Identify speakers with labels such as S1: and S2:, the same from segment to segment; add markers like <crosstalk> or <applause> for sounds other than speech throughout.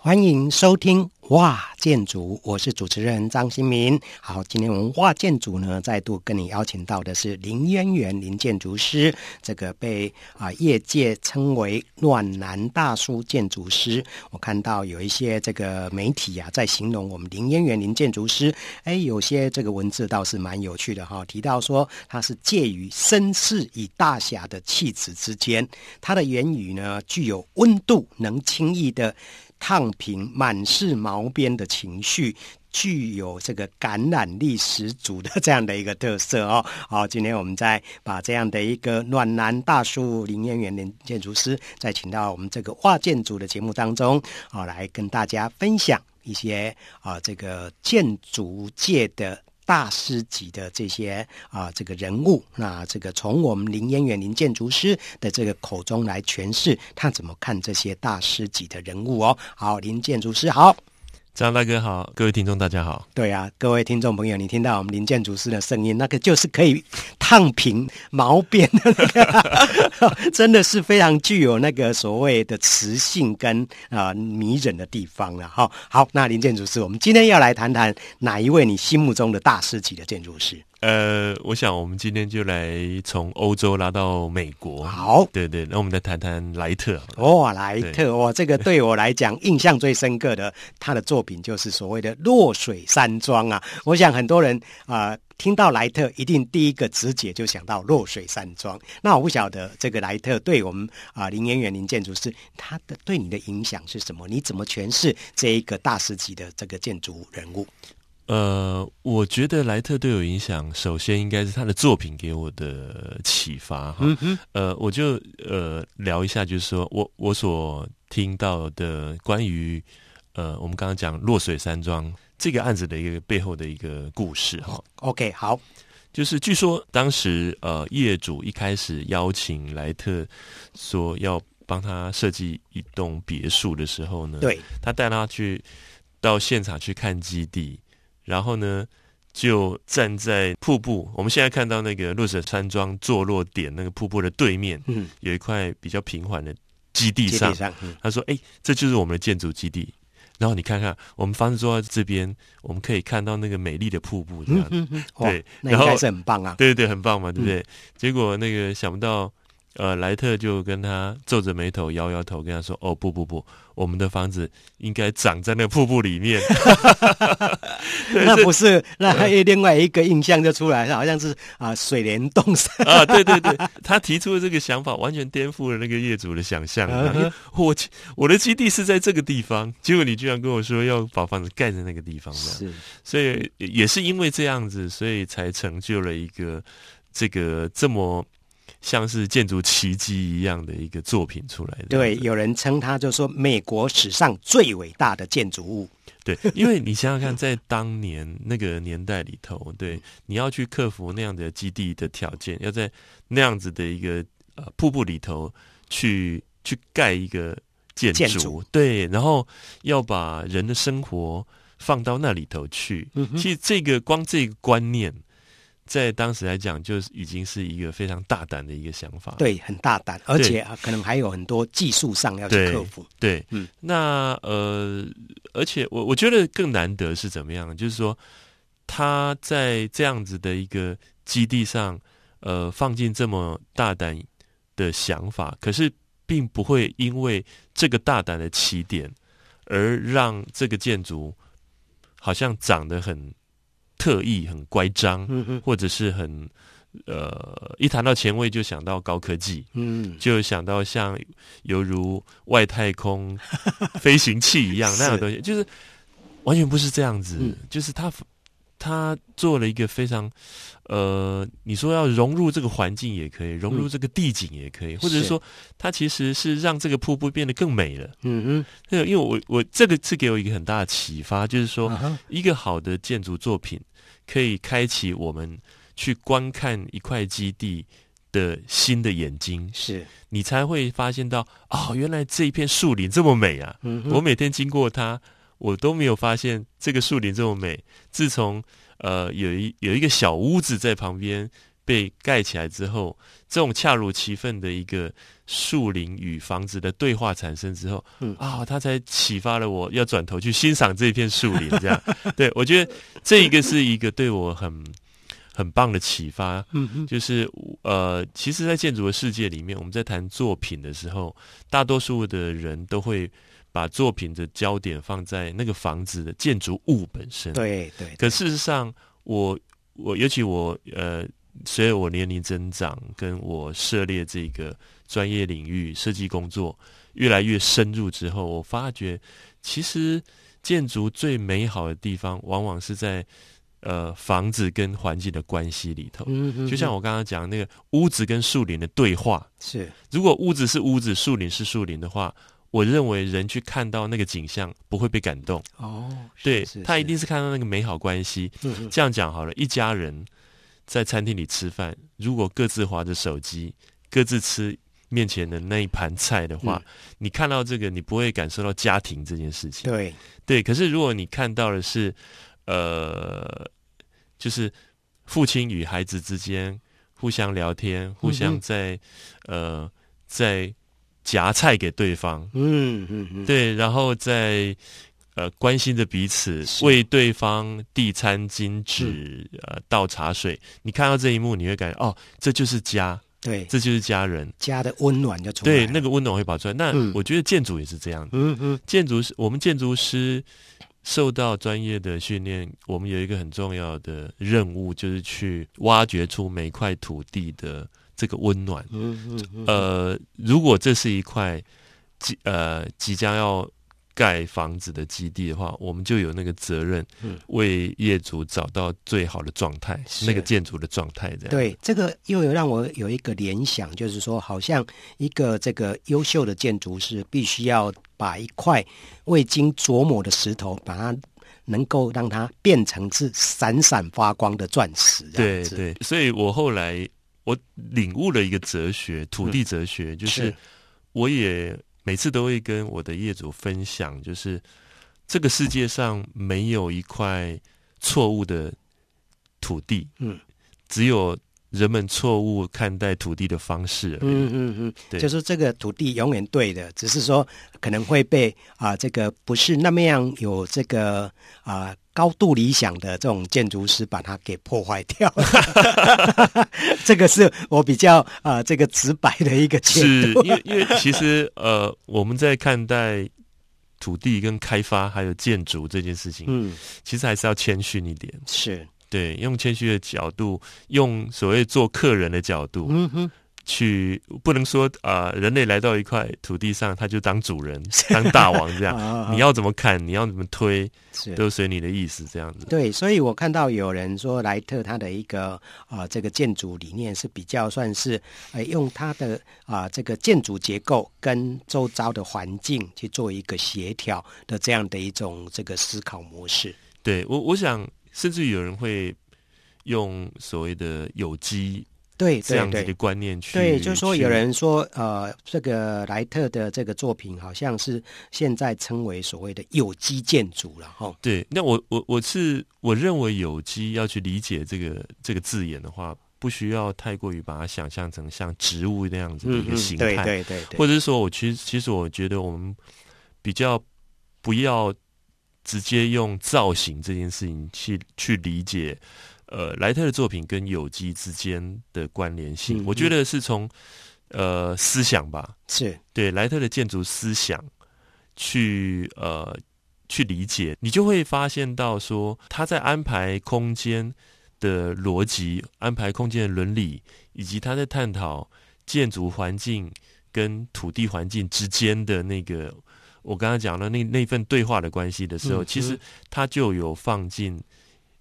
S1: 欢迎收听哇建筑，我是主持人张新民。好，今天我们哇建筑呢，再度跟你邀请到的是林渊源林建筑师，这个被啊、业界称为暖男大叔建筑师。我看到有一些这个媒体啊，在形容我们林渊源林建筑师，哎，有些这个文字倒是蛮有趣的哈、提到说他是介于绅士与大侠的气质之间，他的言语呢，具有温度，能轻易的。烫平满是毛边的情绪，具有这个感染力十足的这样的一个特色哦。好，今天我们再把这样的一个暖男大叔林彦元林建筑师，再请到我们这个画建筑的节目当中啊，来跟大家分享一些啊这个建筑界的。大师级的这些啊，这个人物，那这个从我们林渊远林建筑师的这个口中来诠释，他怎么看这些大师级的人物哦。好，林建筑师好。
S2: 张大哥好，各位听众大家好。
S1: 对啊，各位听众朋友，你听到我们林建筑师的声音，那个就是可以烫平毛边的那个，<laughs> 真的是非常具有那个所谓的磁性跟啊、迷人的地方了哈。好，那林建筑师，我们今天要来谈谈哪一位你心目中的大师级的建筑师？
S2: 呃，我想我们今天就来从欧洲拉到美国。
S1: 好，
S2: 对对，那我们再谈谈莱特。
S1: 哦，莱特，哇，这个对我来讲印象最深刻的他的作品就是所谓的落水山庄啊。我想很多人啊、呃、听到莱特，一定第一个直觉就想到落水山庄。那我不晓得这个莱特对我们啊、呃、林渊源林建筑师他的对你的影响是什么？你怎么诠释这一个大师级的这个建筑人物？
S2: 呃，我觉得莱特对我影响，首先应该是他的作品给我的启发哈。嗯哼，呃，我就呃聊一下，就是说我我所听到的关于呃我们刚刚讲落水山庄这个案子的一个背后的一个故事哈。
S1: OK，好，
S2: 就是据说当时呃业主一开始邀请莱特说要帮他设计一栋别墅的时候呢，
S1: 对，
S2: 他带他去到现场去看基地。然后呢，就站在瀑布。我们现在看到那个落水山庄坐落点那个瀑布的对面，嗯，有一块比较平缓的基地上。地上嗯、他说：“哎，这就是我们的建筑基地。然后你看看，我们房子坐在这边，我们可以看到那个美丽的瀑布，这样子。嗯、对，
S1: 那应该是很棒啊。
S2: 对对对，很棒嘛，对不对？嗯、结果那个想不到。”呃，莱特就跟他皱着眉头，摇摇头，跟他说：“哦，不不不，我们的房子应该长在那瀑布里面。<laughs> 对”
S1: 那不是，那还有另外一个印象就出来了，好像是啊，水帘洞山
S2: 啊，对对对，他提出的这个想法完全颠覆了那个业主的想象。我我的基地是在这个地方，结果你居然跟我说要把房子盖在那个地方，是，所以也是因为这样子，所以才成就了一个这个这么。像是建筑奇迹一样的一个作品出来的，
S1: 对，有人称它就说美国史上最伟大的建筑物。
S2: 对，因为你想想看，在当年那个年代里头，对，你要去克服那样的基地的条件，要在那样子的一个呃瀑布里头去去盖一个建筑，对，然后要把人的生活放到那里头去。其实这个光这个观念。在当时来讲，就是已经是一个非常大胆的一个想法。
S1: 对，很大胆，而且可能还有很多技术上要去克服。
S2: 对，对嗯，那呃，而且我我觉得更难得是怎么样？就是说他在这样子的一个基地上，呃，放进这么大胆的想法，可是并不会因为这个大胆的起点而让这个建筑好像长得很。特意很乖张，或者是很呃，一谈到前卫就想到高科技，嗯，就想到像犹如外太空 <laughs> 飞行器一样那样的东西，就是完全不是这样子，嗯、就是他他做了一个非常呃，你说要融入这个环境也可以，融入这个地景也可以，嗯、或者是说它其实是让这个瀑布变得更美了，嗯嗯，因为我我这个是给我一个很大的启发，就是说、uh. 一个好的建筑作品。可以开启我们去观看一块基地的新的眼睛，
S1: 是
S2: 你才会发现到哦，原来这一片树林这么美啊！嗯、我每天经过它，我都没有发现这个树林这么美。自从呃有一有一个小屋子在旁边被盖起来之后，这种恰如其分的一个树林与房子的对话产生之后，嗯啊，他才启发了我要转头去欣赏这片树林。这样，对，我觉得这一个是一个对我很很棒的启发。嗯，就是呃，其实，在建筑的世界里面，我们在谈作品的时候，大多数的人都会把作品的焦点放在那个房子的建筑物本身。
S1: 对对，对。
S2: 可事实上，我我尤其我呃。随着我年龄增长，跟我涉猎这个专业领域设计工作越来越深入之后，我发觉其实建筑最美好的地方，往往是在呃房子跟环境的关系里头。嗯嗯。就像我刚刚讲那个屋子跟树林的对话，
S1: 是
S2: 如果屋子是屋子，树林是树林的话，我认为人去看到那个景象不会被感动。哦，对，他一定是看到那个美好关系。嗯。这样讲好了，一家人。在餐厅里吃饭，如果各自划着手机，各自吃面前的那一盘菜的话，嗯，你看到这个，你不会感受到家庭这件事情。
S1: 对
S2: 对，可是如果你看到的是，呃，就是父亲与孩子之间互相聊天，互相在，嗯，呃在夹菜给对方，
S1: 嗯嗯嗯，
S2: 对，然后再。呃，关心着彼此，为对方递餐巾纸，呃，倒茶水。你看到这一幕，你会感觉哦，这就是家，
S1: 对，
S2: 这就是家人，
S1: 家的温暖就出来了。
S2: 对，那个温暖会跑出来。那、嗯、我觉得建筑也是这样。嗯嗯，建筑师，我们建筑师受到专业的训练，我们有一个很重要的任务，就是去挖掘出每块土地的这个温暖。呃，如果这是一块即呃即将要。盖房子的基地的话，我们就有那个责任，为业主找到最好的状态，嗯，那个建筑的状态。这样
S1: 对，这个又有让我有一个联想，就是说，好像一个这个优秀的建筑师，必须要把一块未经琢磨的石头，把它能够让它变成是闪闪发光的钻石。
S2: 对对，所以我后来我领悟了一个哲学，土地哲学，嗯，就是我也。每次都会跟我的业主分享，就是这个世界上没有一块错误的土地，嗯，只有人们错误看待土地的方式。
S1: 嗯嗯嗯，对，就是这个土地永远对的，只是说可能会被啊、呃，这个不是那么样有这个啊。呃高度理想的这种建筑师把它给破坏掉了，<laughs> 这个是我比较啊、呃、这个直白的一个解读。
S2: 是因为因为其实呃我们在看待土地跟开发还有建筑这件事情，嗯，其实还是要谦逊一点。
S1: 是
S2: 对，用谦虚的角度，用所谓做客人的角度，嗯哼。去不能说啊、呃，人类来到一块土地上，他就当主人、当大王这样。<laughs> 你要怎么看，你要怎么推，都随你的意思这样子。
S1: 对，所以我看到有人说莱特他的一个啊、呃，这个建筑理念是比较算是呃，用他的啊、呃、这个建筑结构跟周遭的环境去做一个协调的这样的一种这个思考模式。
S2: 对我，我想甚至有人会用所谓的有机。
S1: 对，
S2: 这样子的观念去，
S1: 对，就是说有人说，呃，这个莱特的这个作品好像是现在称为所谓的有机建筑了，哈。
S2: 对，那我我我是我认为有机要去理解这个这个字眼的话，不需要太过于把它想象成像植物那样子的一个形态，嗯、对，对对对，
S1: 或
S2: 者是说我其实其实我觉得我们比较不要直接用造型这件事情去去理解。呃，莱特的作品跟有机之间的关联性，嗯，我觉得是从呃思想吧，
S1: 是。
S2: 对莱特的建筑思想去呃去理解，你就会发现到说他在安排空间的逻辑、安排空间的伦理，以及他在探讨建筑环境跟土地环境之间的那个我刚刚讲的那那份对话的关系的时候，嗯，其实他就有放进。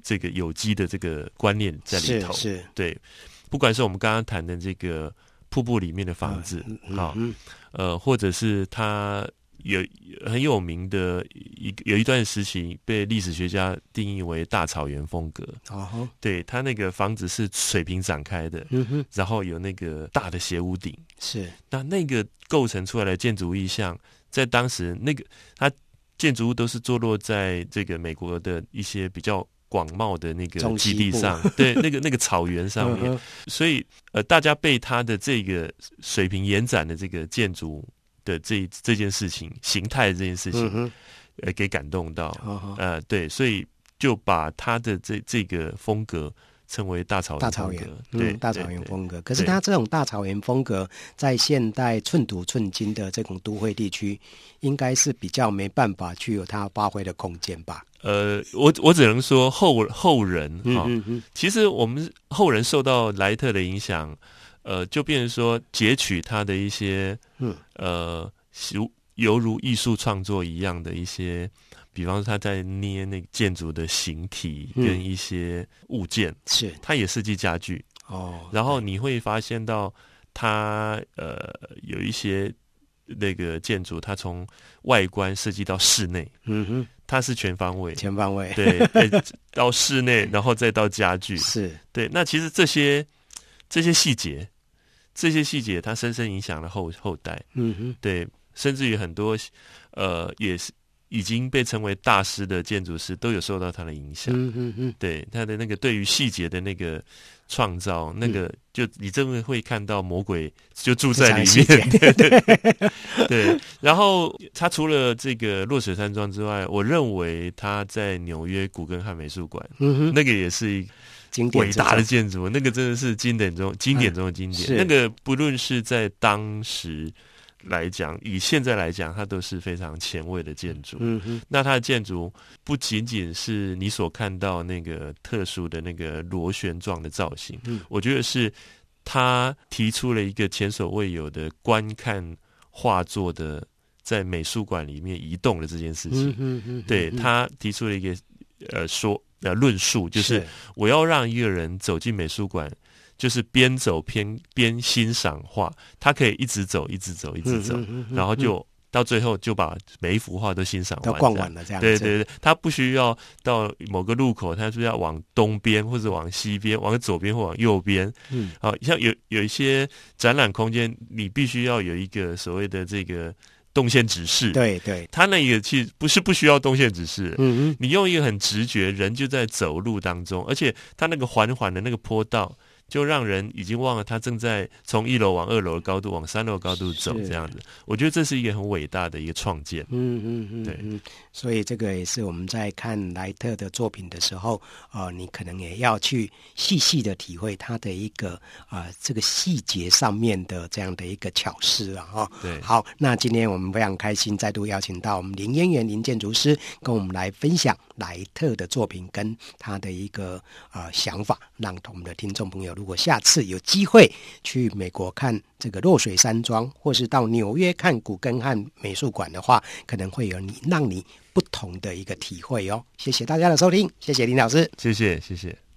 S2: 这个有机的这个观念在里头，
S1: 是，是。
S2: 对，不管是我们刚刚谈的这个瀑布里面的房子，啊、嗯嗯，呃，或者是他有很有名的一有一段时期被历史学家定义为大草原风格，哦，对，它那个房子是水平展开的，嗯，然后有那个大的斜屋顶，
S1: 是，
S2: 那那个构成出来的建筑意象，在当时那个它建筑物都是坐落在这个美国的一些比较。广袤的那个基地上，<laughs> 对，那个那个草原上面，嗯、所以呃，大家被它的这个水平延展的这个建筑的这这件事情形态这件事情，嗯、呃，给感动到，嗯、呃，对，所以就把他的这这个风格。称为大草原大草原，对，
S1: 大草原风格。可是它这种大草原风格，在现代寸土寸金的这种都会地区，应该是比较没办法去有它发挥的空间吧？
S2: 呃，我我只能说后后人哈，嗯嗯嗯，其实我们后人受到莱特的影响，呃，就变成说截取他的一些，嗯，呃，如犹如艺术创作一样的一些。比方说他在捏那个建筑的形体跟一些物件，嗯、是。他也设计家具。哦。然后你会发现到他呃有一些那个建筑，它从外观设计到室内，嗯哼，它是全方位，
S1: 全方位。
S2: 对，到室内 <laughs> 然后再到家具，是。对。那其实这些这些细节，这些细节，它深深影响了后后代，嗯哼，对，甚至于很多呃也是。已经被称为大师的建筑师都有受到他的影响，嗯嗯嗯，对他的那个对于细节的那个创造，那个就你真的会看到魔鬼就住在里面，<laughs> 对对对。然后他除了这个落水山庄之外，我认为他在纽约古根汉美术馆，嗯，那个也是一个伟大的建筑，那个真的是经典中经典中的经典。那个不论是在当时。来讲，以现在来讲，它都是非常前卫的建筑。嗯哼，那它的建筑不仅仅是你所看到那个特殊的那个螺旋状的造型，嗯，我觉得是他提出了一个前所未有的观看画作的在美术馆里面移动的这件事情。嗯哼，嗯，对，他提出了一个呃说呃论述，就是我要让一个人走进美术馆。就是边走边边欣赏画，他可以一直走，一直走，一直走，嗯嗯嗯、然后就到最后就把每一幅画都欣赏完，都
S1: 逛完了这样。
S2: 对对对，他不需要到某个路口，他是要往东边或者往西边，往左边或往右边。嗯，好、啊，像有有一些展览空间，你必须要有一个所谓的这个动线指示。
S1: 对对，
S2: 他那个其实不是不需要动线指示。嗯嗯，你用一个很直觉，人就在走路当中，而且他那个缓缓的那个坡道。就让人已经忘了他正在从一楼往二楼的高度往三楼高度走这样子，我觉得这是一个很伟大的一个创建。嗯嗯嗯，对，
S1: 所以这个也是我们在看莱特的作品的时候，呃，你可能也要去细细的体会他的一个啊、呃、这个细节上面的这样的一个巧思啊哈。对，好，那今天我们非常开心再度邀请到我们林渊源林建筑师跟我们来分享莱特的作品跟他的一个呃想法，让我们的听众朋友。如果下次有机会去美国看这个落水山庄，或是到纽约看古根汉美术馆的话，可能会有你让你不同的一个体会哦。谢谢大家的收听，谢谢林老师，
S2: 谢谢谢谢。